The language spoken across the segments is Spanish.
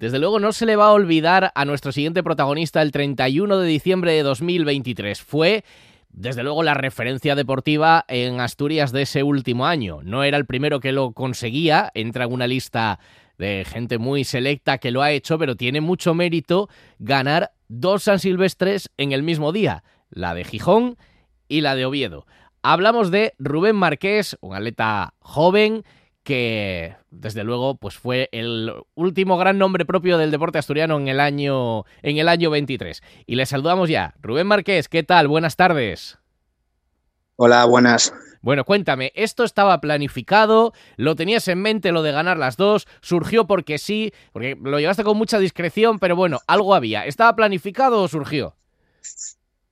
Desde luego no se le va a olvidar a nuestro siguiente protagonista el 31 de diciembre de 2023. Fue desde luego la referencia deportiva en Asturias de ese último año. No era el primero que lo conseguía, entra en una lista de gente muy selecta que lo ha hecho, pero tiene mucho mérito ganar dos San Silvestres en el mismo día, la de Gijón y la de Oviedo. Hablamos de Rubén Marqués, un atleta joven que desde luego pues fue el último gran nombre propio del deporte asturiano en el año en el año 23. Y le saludamos ya. Rubén Marqués, ¿qué tal? Buenas tardes. Hola, buenas. Bueno, cuéntame, ¿esto estaba planificado? ¿Lo tenías en mente lo de ganar las dos? ¿Surgió porque sí? Porque lo llevaste con mucha discreción, pero bueno, algo había. ¿Estaba planificado o surgió?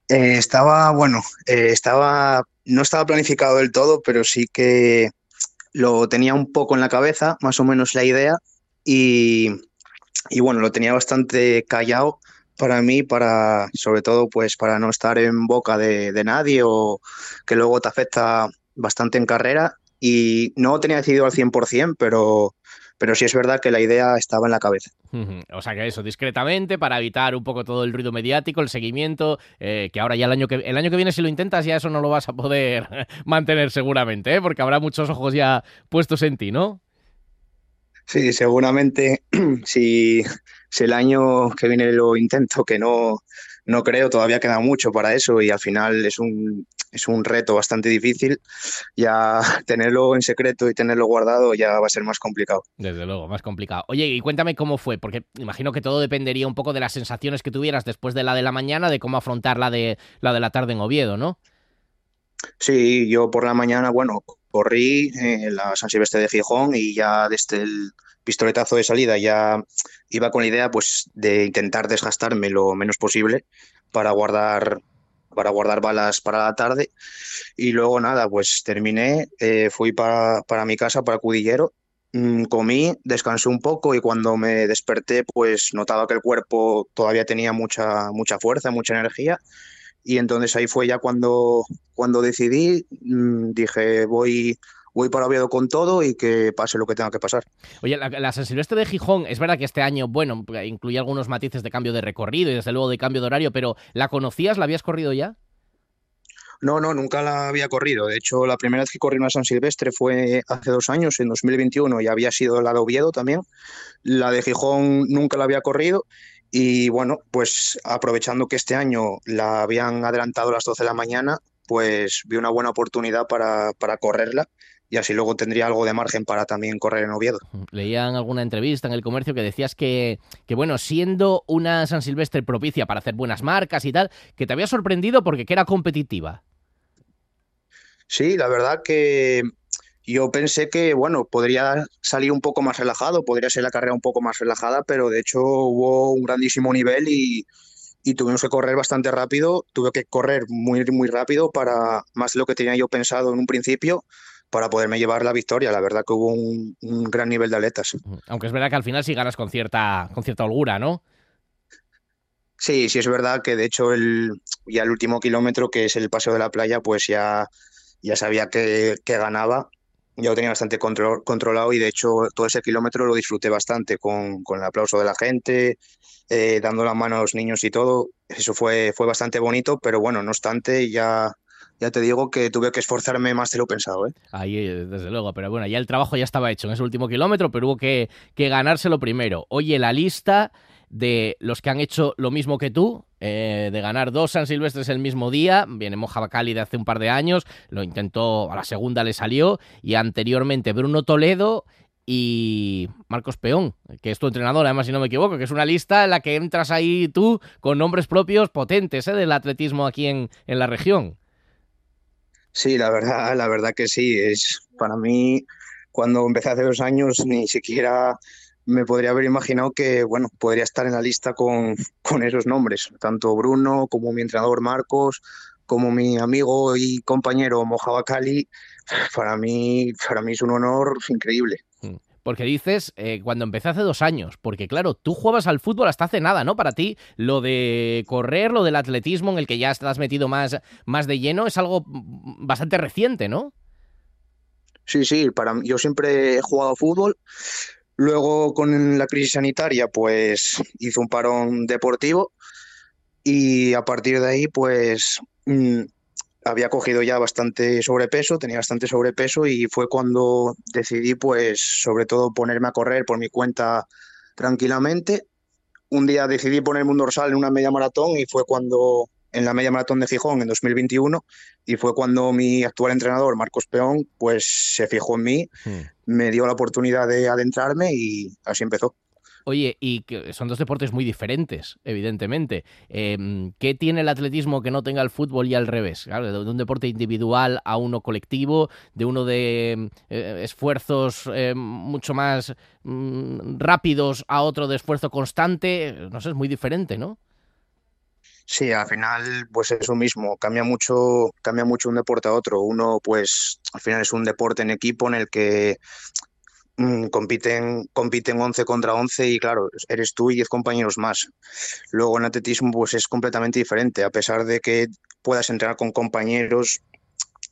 Eh, estaba, bueno, eh, estaba, no estaba planificado del todo, pero sí que lo tenía un poco en la cabeza, más o menos la idea, y, y bueno, lo tenía bastante callado para mí, para, sobre todo pues para no estar en boca de, de nadie o que luego te afecta bastante en carrera. Y no tenía decidido al 100%, pero, pero sí es verdad que la idea estaba en la cabeza. O sea que eso, discretamente, para evitar un poco todo el ruido mediático, el seguimiento, eh, que ahora ya el año que, el año que viene si lo intentas ya eso no lo vas a poder mantener seguramente, ¿eh? porque habrá muchos ojos ya puestos en ti, ¿no? Sí, seguramente si, si el año que viene lo intento, que no, no creo, todavía queda mucho para eso y al final es un, es un reto bastante difícil. Ya tenerlo en secreto y tenerlo guardado ya va a ser más complicado. Desde luego, más complicado. Oye, y cuéntame cómo fue, porque imagino que todo dependería un poco de las sensaciones que tuvieras después de la de la mañana, de cómo afrontar la de la, de la tarde en Oviedo, ¿no? Sí, yo por la mañana, bueno, corrí en la San Silvestre de Gijón y ya desde el pistoletazo de salida ya iba con la idea pues de intentar desgastarme lo menos posible para guardar para guardar balas para la tarde. Y luego nada pues terminé eh, fui para, para mi casa para Cudillero. Mm, comí descansé un poco y cuando me desperté pues notaba que el cuerpo todavía tenía mucha mucha fuerza mucha energía. Y entonces ahí fue ya cuando cuando decidí mm, dije voy voy para Oviedo con todo y que pase lo que tenga que pasar. Oye, la, la, San Silvestre de Gijón, es verdad que este año, bueno, incluye algunos matices de cambio de recorrido y desde luego de cambio de horario, pero ¿la conocías? ¿La habías corrido ya? No, no, nunca la había corrido. De hecho, la primera vez que corrí una San Silvestre fue hace dos años, en 2021, y había sido la de Oviedo también. La de Gijón nunca la había corrido. Y bueno, pues aprovechando que este año la habían adelantado a las 12 de la mañana, pues vi una buena oportunidad para, para correrla y así luego tendría algo de margen para también correr en Oviedo. Leía en alguna entrevista en el comercio que decías que, que, bueno, siendo una San Silvestre propicia para hacer buenas marcas y tal, que te había sorprendido porque que era competitiva. Sí, la verdad que yo pensé que, bueno, podría salir un poco más relajado, podría ser la carrera un poco más relajada, pero de hecho hubo un grandísimo nivel y, y tuvimos que correr bastante rápido, tuve que correr muy, muy rápido para más de lo que tenía yo pensado en un principio para poderme llevar la victoria. La verdad que hubo un, un, gran nivel de atletas. Aunque es verdad que al final sí ganas con cierta, con cierta holgura, ¿no? Sí, sí es verdad que de hecho el, ya el último kilómetro, que es el paseo de la playa, pues ya, ya sabía que, que ganaba. Ya lo tenía bastante control, controlado y de hecho todo ese kilómetro lo disfruté bastante con, con el aplauso de la gente, eh, dando la mano a los niños y todo. Eso fue, fue bastante bonito, pero bueno, no obstante, ya, ya te digo que tuve que esforzarme más de lo pensado. ¿eh? Ahí, desde luego, pero bueno, ya el trabajo ya estaba hecho en ese último kilómetro, pero hubo que, que ganárselo primero. Oye, la lista de los que han hecho lo mismo que tú, eh, de ganar dos San Silvestres el mismo día, viene Moja Bacali de hace un par de años, lo intentó, a la segunda le salió, y anteriormente Bruno Toledo y Marcos Peón, que es tu entrenador, además, si no me equivoco, que es una lista en la que entras ahí tú con nombres propios potentes ¿eh? del atletismo aquí en la región. Sí, la verdad, la verdad que sí. Es para mí, cuando empecé hace dos años, ni siquiera me podría haber imaginado que, bueno, podría estar en la lista con, con esos nombres, tanto Bruno como mi entrenador Marcos, como mi amigo y compañero Mojaba Cali. Para mí, para mí es un honor increíble. Porque dices, eh, cuando empecé hace dos años, porque claro, tú jugabas al fútbol hasta hace nada, ¿no? Para ti, lo de correr, lo del atletismo en el que ya estás metido más, más de lleno, es algo bastante reciente, ¿no? Sí, sí, para yo siempre he jugado fútbol, Luego, con la crisis sanitaria, pues hice un parón deportivo y a partir de ahí, pues mm, había cogido ya bastante sobrepeso, tenía bastante sobrepeso y fue cuando decidí, pues, sobre todo ponerme a correr por mi cuenta tranquilamente. Un día decidí ponerme un dorsal en una media maratón y fue cuando en la media maratón de Gijón en 2021 y fue cuando mi actual entrenador, Marcos Peón, pues se fijó en mí, hmm. me dio la oportunidad de adentrarme y así empezó. Oye, y que son dos deportes muy diferentes, evidentemente. Em, ¿Qué tiene el atletismo que no tenga el fútbol y al revés? de un deporte individual a uno colectivo, de uno de eh, esfuerzos eh, mucho más mm, rápidos a otro de esfuerzo constante. No sé, es muy diferente, ¿no? Sí, al final pues es lo mismo, cambia mucho, cambia mucho un deporte a otro. Uno pues al final es un deporte en equipo en el que compiten, compiten 11 contra 11 y claro, eres tú y 10 compañeros más. Luego en atletismo pues es completamente diferente, a pesar de que puedas entrenar con compañeros,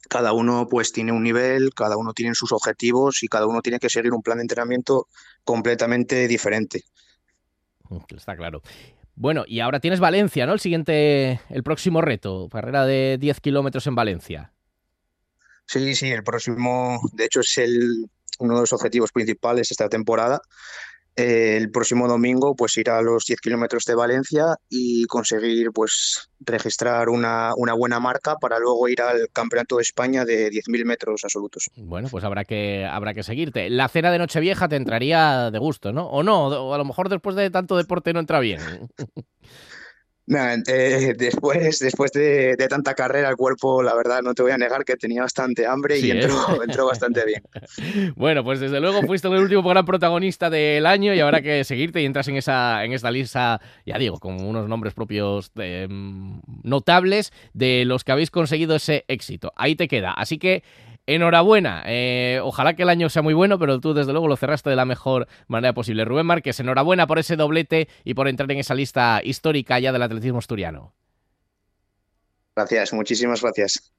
cada uno pues tiene un nivel, cada uno tiene sus objetivos y cada uno tiene que seguir un plan de entrenamiento completamente diferente. Está claro. Bueno, y ahora tienes Valencia, ¿no? El siguiente, el próximo reto, carrera de 10 kilómetros en Valencia. Sí, sí, el próximo, de hecho, es el, uno de los objetivos principales esta temporada el próximo domingo pues ir a los 10 kilómetros de Valencia y conseguir pues registrar una, una, buena marca para luego ir al Campeonato de España de 10.000 metros absolutos. Bueno, pues habrá que, habrá que seguirte. La cena de Nochevieja te entraría de gusto, ¿no? O no, o a lo mejor después de tanto deporte no entra bien. Eh, después, después de, tanta carrera, el cuerpo, la verdad, no te voy a negar que tenía bastante hambre y entró, ¿eh? entró, bastante bien. Bueno, pues desde luego fuiste el último gran protagonista del año y habrá que seguirte y entras en esa en esta lista, ya digo, con unos nombres propios mm, notables de los que habéis conseguido ese éxito. Ahí te queda. Así que enhorabuena. Eh, ojalá que el año sea muy bueno, pero tú desde luego lo cerraste de la mejor manera posible. Rubén Márquez, enhorabuena por ese doblete y por entrar en esa lista histórica ya del atletismo asturiano. Gracias, muchísimas gracias.